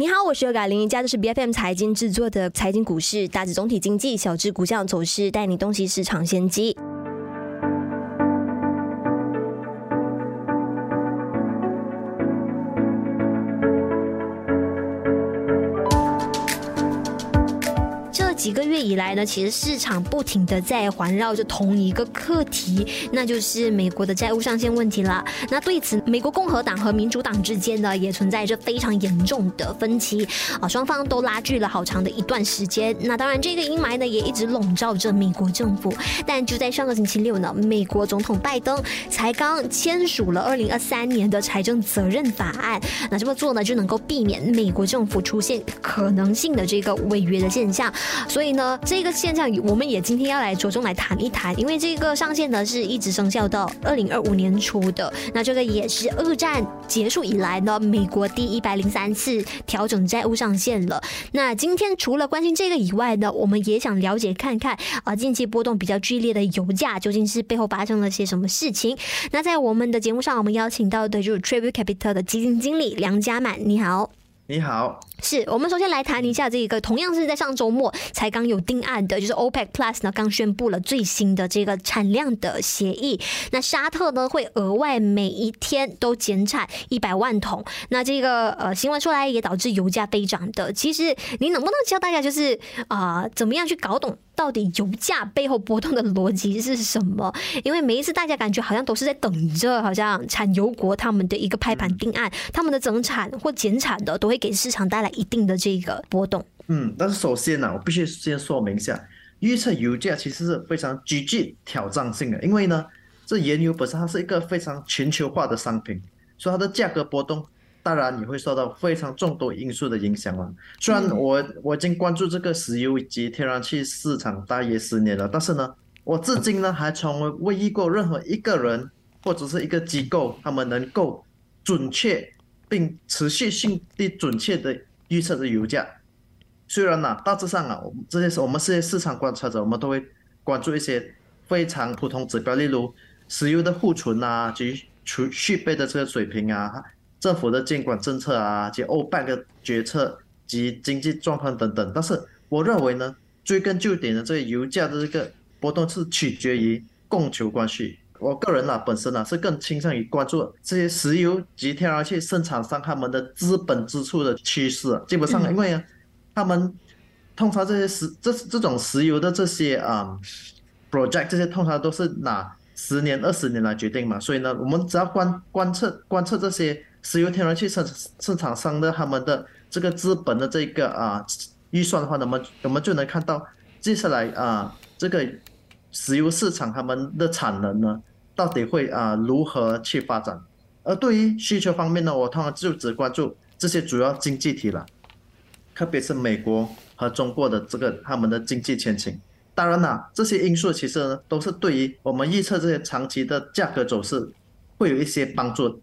你好，我是尤改林，一家的是 B F M 财经制作的财经股市，大致总体经济，小至股价走势，带你洞悉市场先机。几个月以来呢，其实市场不停的在环绕着同一个课题，那就是美国的债务上限问题了。那对此，美国共和党和民主党之间呢，也存在着非常严重的分歧啊，双方都拉锯了好长的一段时间。那当然，这个阴霾呢，也一直笼罩着美国政府。但就在上个星期六呢，美国总统拜登才刚签署了二零二三年的财政责任法案。那这么做呢，就能够避免美国政府出现可能性的这个违约的现象。所以呢，这个现象我们也今天要来着重来谈一谈，因为这个上限呢是一直生效到二零二五年初的。那这个也是二战结束以来呢，美国第一百零三次调整债务上限了。那今天除了关心这个以外呢，我们也想了解看看啊，近期波动比较剧烈的油价究竟是背后发生了些什么事情？那在我们的节目上，我们邀请到的就是 Tribute Capital 的基金经理梁家满，你好。你好，是我们首先来谈一下这个，同样是在上周末才刚有定案的，就是 OPEC Plus 呢刚宣布了最新的这个产量的协议。那沙特呢会额外每一天都减产一百万桶。那这个呃新闻出来也导致油价飞涨的。其实你能不能教大家就是啊怎么样去搞懂？到底油价背后波动的逻辑是什么？因为每一次大家感觉好像都是在等着，好像产油国他们的一个拍板定案，他们的增产或减产的都会给市场带来一定的这个波动。嗯，但是首先呢，我必须先说明一下，预测油价其实是非常极具挑战性的，因为呢，这原油本身它是一个非常全球化的商品，所以它的价格波动。当然，你会受到非常众多因素的影响了。虽然我我已经关注这个石油以及天然气市场大约十年了，但是呢，我至今呢还从未遇过任何一个人或者是一个机构，他们能够准确并持续性地准确的预测的油价。虽然呢，大致上啊，我们这些是我们这些市场观察者，我们都会关注一些非常普通指标，例如石油的库存啊及储蓄备的这个水平啊。政府的监管政策啊，及欧办的决策及经济状况等等，但是我认为呢，追根究底的这个油价的这个波动是取决于供求关系。我个人呢，本身呢是更倾向于关注这些石油及天然气生产商他们的资本支出的趋势。基本上，因为啊，他们通常这些石这这种石油的这些啊 project 这些通常都是拿十年、二十年来决定嘛，所以呢，我们只要观观测观测这些。石油天然气市市场商的他们的这个资本的这个啊预算的话，那么我们就能看到接下来啊这个石油市场他们的产能呢到底会啊如何去发展？而对于需求方面呢，我通常就只关注这些主要经济体了，特别是美国和中国的这个他们的经济前景。当然啦，这些因素其实呢都是对于我们预测这些长期的价格走势会有一些帮助。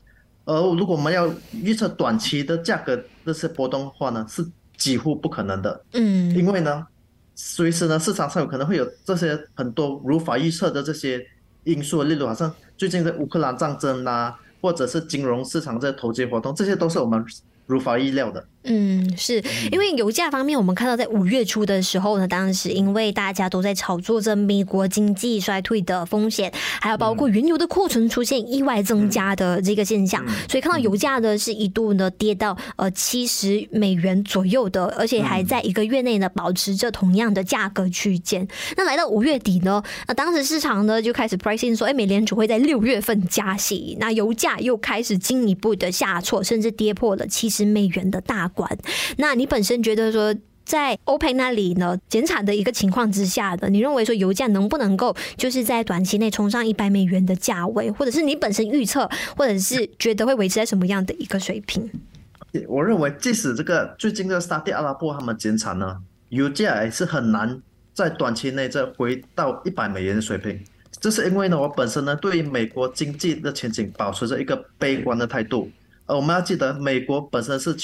而如果我们要预测短期的价格这些波动的话呢，是几乎不可能的。嗯，因为呢，随时呢市场上有可能会有这些很多无法预测的这些因素，例如好像最近的乌克兰战争呐，或者是金融市场这些投机活动，这些都是我们无法预料的。嗯，是因为油价方面，我们看到在五月初的时候呢，当时因为大家都在炒作着美国经济衰退的风险，还有包括原油的库存出现意外增加的这个现象，所以看到油价呢是一度呢跌到呃七十美元左右的，而且还在一个月内呢保持着同样的价格区间。那来到五月底呢，那当时市场呢就开始 pricing 说，哎，美联储会在六月份加息，那油价又开始进一步的下挫，甚至跌破了七十美元的大。管，那你本身觉得说，在欧佩那里呢减产的一个情况之下的，你认为说油价能不能够就是在短期内冲上一百美元的价位，或者是你本身预测，或者是觉得会维持在什么样的一个水平？我认为，即使这个最近的沙特阿拉伯他们减产呢，油价也是很难在短期内再回到一百美元的水平。这是因为呢，我本身呢对于美国经济的前景保持着一个悲观的态度。呃，我们要记得，美国本身是。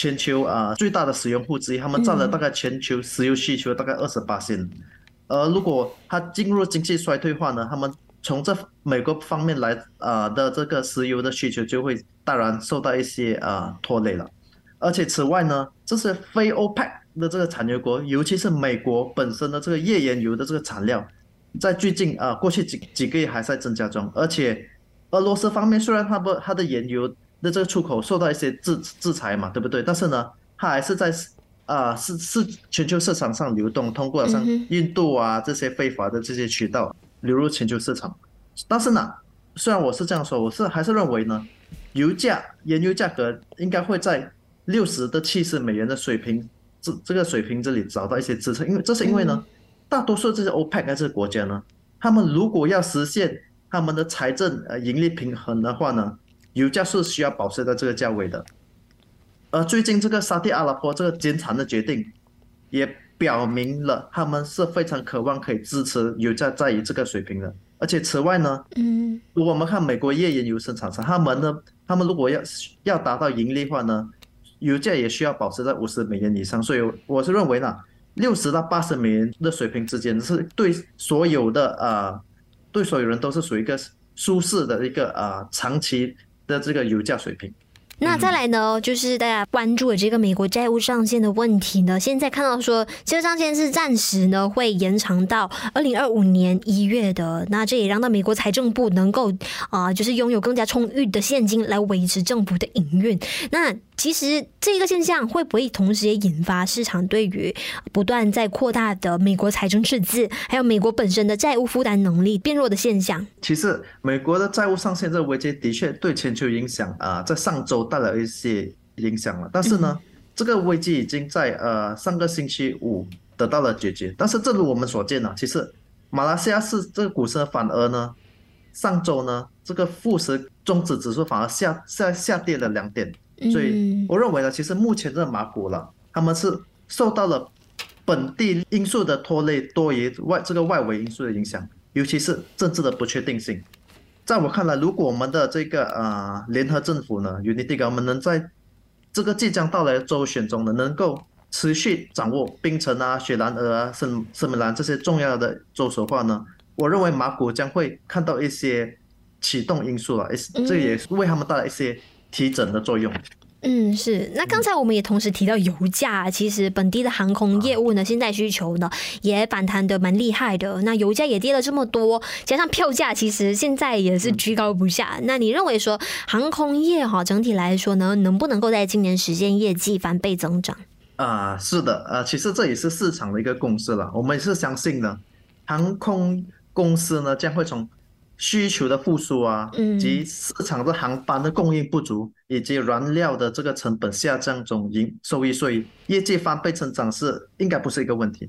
全球啊最大的使用户之一，他们占了大概全球石油需求大概二十八线。而如果它进入经济衰退化呢，他们从这美国方面来啊的这个石油的需求就会当然受到一些啊拖累了。而且此外呢，这些非 OPEC 的这个产油国，尤其是美国本身的这个页岩油的这个产量，在最近啊过去几几个月还在增加中，而且俄罗斯方面虽然它不它的原油的这个出口受到一些制制裁嘛，对不对？但是呢，它还是在啊是是全球市场上流动，通过像印度啊这些非法的这些渠道流入全球市场。但是呢，虽然我是这样说，我是还是认为呢，油价原油价格应该会在六十到七十美元的水平这这个水平这里找到一些支撑，因为这是因为呢，大多数这些 OPEC 这些国家呢，他们如果要实现他们的财政呃盈利平衡的话呢，油价是需要保持在这个价位的。而最近这个沙特阿拉伯这个减产的决定，也表明了他们是非常渴望可以支持油价在于这个水平的。而且此外呢，嗯，如果我们看美国页岩油生产商，他们呢，他们如果要要达到盈利的话呢，油价也需要保持在五十美元以上。所以我是认为呢，六十到八十美元的水平之间是对所有的啊。对所有人都是属于一个舒适的一个啊长期的这个油价水平。那再来呢，就是大家关注的这个美国债务上限的问题呢。现在看到说，这个上限是暂时呢会延长到二零二五年一月的。那这也让到美国财政部能够啊，就是拥有更加充裕的现金来维持政府的营运。那其实这个现象会不会同时也引发市场对于不断在扩大的美国财政赤字，还有美国本身的债务负担能力变弱的现象？其实，美国的债务上限这个危机的确对全球影响啊，在上周带来一些影响了。但是呢，这个危机已经在呃上个星期五得到了解决。但是，正如我们所见呢，其实马来西亚是这个股市反而呢，上周呢这个富时中指指数反而下下下跌了两点。所以我认为呢，其实目前这马股了，他们是受到了本地因素的拖累多于外这个外围因素的影响，尤其是政治的不确定性。在我看来，如果我们的这个呃联合政府呢，Unity 我们能在这个即将到来的州选中呢，能够持续掌握槟城啊、雪兰莪啊、圣圣米兰这些重要的州首话呢，我认为马股将会看到一些启动因素了，这也是为他们带来一些。提振的作用。嗯，是。那刚才我们也同时提到油价，其实本地的航空业务呢，现在需求呢也反弹的蛮厉害的。那油价也跌了这么多，加上票价其实现在也是居高不下。那你认为说航空业哈整体来说呢，能不能够在今年实现业绩翻倍增长？啊，是的，呃，其实这也是市场的一个共识了。我们也是相信呢，航空公司呢将会从。需求的复苏啊，及市场的航班的供应不足，以及燃料的这个成本下降中营收益，所以业绩翻倍成长是应该不是一个问题。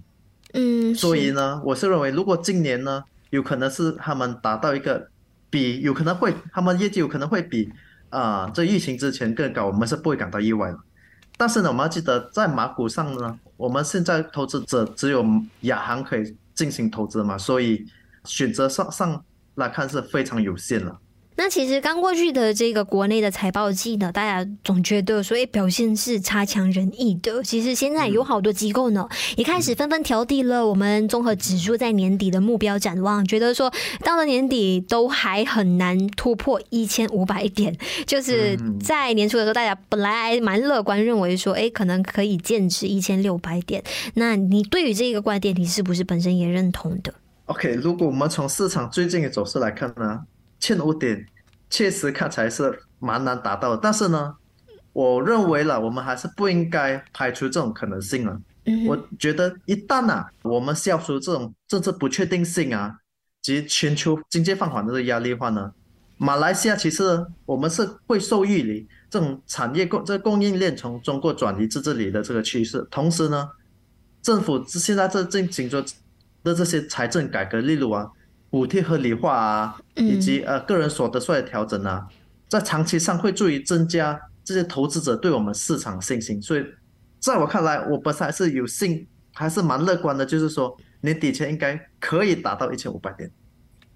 嗯，所以呢，我是认为如果今年呢，有可能是他们达到一个比有可能会他们业绩有可能会比啊这疫情之前更高，我们是不会感到意外的。但是呢，我们要记得在马股上呢，我们现在投资者只有亚航可以进行投资嘛，所以选择上上。来看是非常有限了。那其实刚过去的这个国内的财报季呢，大家总觉得所以表现是差强人意的。其实现在有好多机构呢，也开始纷纷调低了我们综合指数在年底的目标展望，觉得说到了年底都还很难突破一千五百点。就是在年初的时候，大家本来蛮乐观，认为说哎可能可以坚持一千六百点。那你对于这个观点，你是不是本身也认同的？OK，如果我们从市场最近的走势来看呢，欠五点确实看起来是蛮难达到的。但是呢，我认为了，我们还是不应该排除这种可能性了。我觉得一旦呢，我们消除这种政治不确定性啊，及全球经济放缓的这个压力的话呢，马来西亚其实我们是会受益于这种产业供这供应链从中国转移至这里的这个趋势。同时呢，政府现在在进行着。的这些财政改革，例如啊，补贴合理化啊，以及呃个人所得税的调整啊，在长期上会助于增加这些投资者对我们市场信心。所以，在我看来，我本身还是有信，还是蛮乐观的，就是说年底前应该可以达到一千五百点。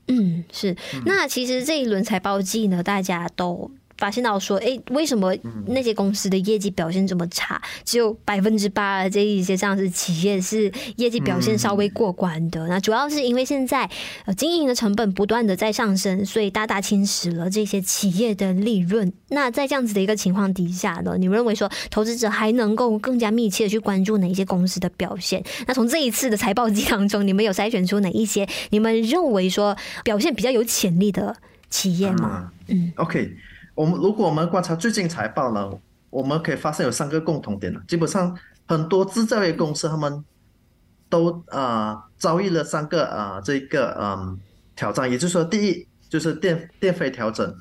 嗯，是。那其实这一轮财报季呢，大家都。发现到说，哎，为什么那些公司的业绩表现这么差？只有百分之八的这一些上市企业是业绩表现稍微过关的。那主要是因为现在呃经营的成本不断的在上升，所以大大侵蚀了这些企业的利润。那在这样子的一个情况底下呢，你认为说投资者还能够更加密切的去关注哪一些公司的表现？那从这一次的财报季当中，你们有筛选出哪一些你们认为说表现比较有潜力的企业吗？嗯，OK。我们如果我们观察最近财报呢，我们可以发现有三个共同点了。基本上很多制造业公司他们都啊遭遇了三个啊这个嗯挑战，也就是说，第一就是电电费调整，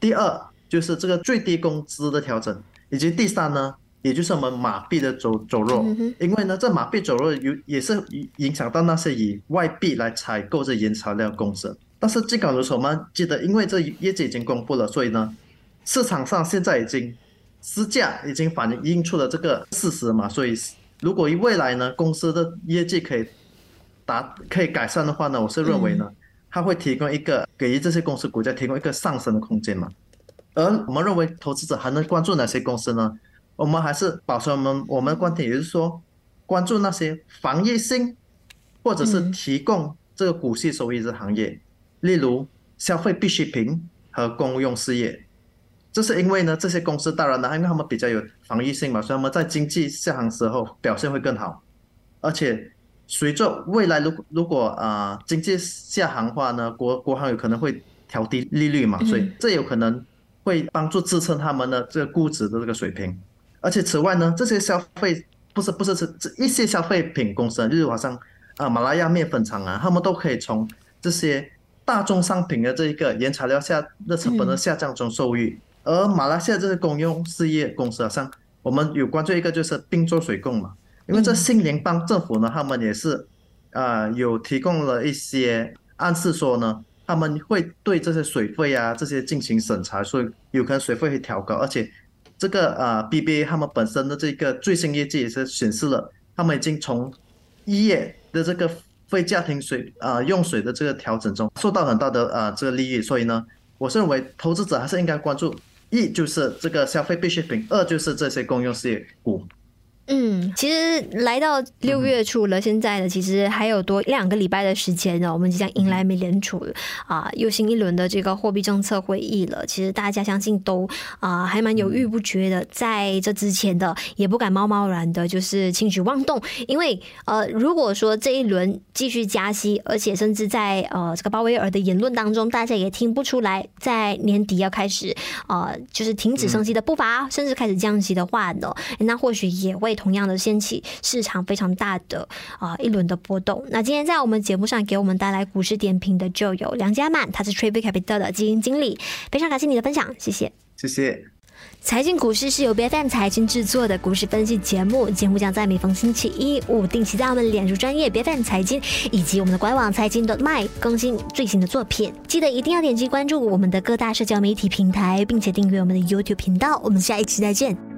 第二就是这个最低工资的调整，以及第三呢，也就是我们马币的走走弱。因为呢，这马币走弱有也是影响到那些以外币来采购这原材料公司。但是尽管如此，我们记得，因为这业绩已经公布了，所以呢。市场上现在已经市价已经反映出了这个事实嘛，所以如果未来呢公司的业绩可以达可以改善的话呢，我是认为呢，它会提供一个给予这些公司股价提供一个上升的空间嘛。而我们认为投资者还能关注哪些公司呢？我们还是保持我们我们的观点，也就是说关注那些防御性或者是提供这个股息收益的行业，例如消费必需品和公用事业。这是因为呢，这些公司当然呢，因为他们比较有防御性嘛，所以他们在经济下行时候表现会更好。而且随着未来如如果啊经济下行的话呢，国国行有可能会调低利率嘛，所以这有可能会帮助支撑他们的这个估值的这个水平。而且此外呢，这些消费不是不是是这一些消费品公司，例如好像啊马来亚面粉厂啊，他们都可以从这些大宗商品的这一个原材料下的成本的下降中受益。而马来西亚这些公用事业公司啊，像我们有关注一个就是滨州水供嘛，因为这新联邦政府呢，他们也是啊有提供了一些暗示说呢，他们会对这些水费啊这些进行审查，所以有可能水费会调高，而且这个啊 BBA 他们本身的这个最新业绩也是显示了，他们已经从一月的这个非家庭水啊用水的这个调整中受到很大的啊这个利益，所以呢，我认为投资者还是应该关注。一就是这个消费必需品，二就是这些公用事业股。其实来到六月初了，现在呢，其实还有多一两个礼拜的时间呢，我们即将迎来美联储啊又新一轮的这个货币政策会议了。其实大家相信都啊还蛮犹豫不决的，在这之前的也不敢贸贸然的，就是轻举妄动，因为呃如果说这一轮继续加息，而且甚至在呃这个鲍威尔的言论当中，大家也听不出来在年底要开始呃就是停止升息的步伐，甚至开始降息的话呢，那或许也会。同样的掀起市场非常大的啊一轮的波动。那今天在我们节目上给我们带来股市点评的就有梁家曼，他是 Trave Capital 的基金经理。非常感谢你的分享，谢谢。谢谢。财经股市是由 BFM 财经制作的股市分析节目，节目将在每逢星期一、五定期在我们脸书专业 BFM 财经以及我们的官网财经 .my 更新最新的作品。记得一定要点击关注我们的各大社交媒体平台，并且订阅我们的 YouTube 频道。我们下一期再见。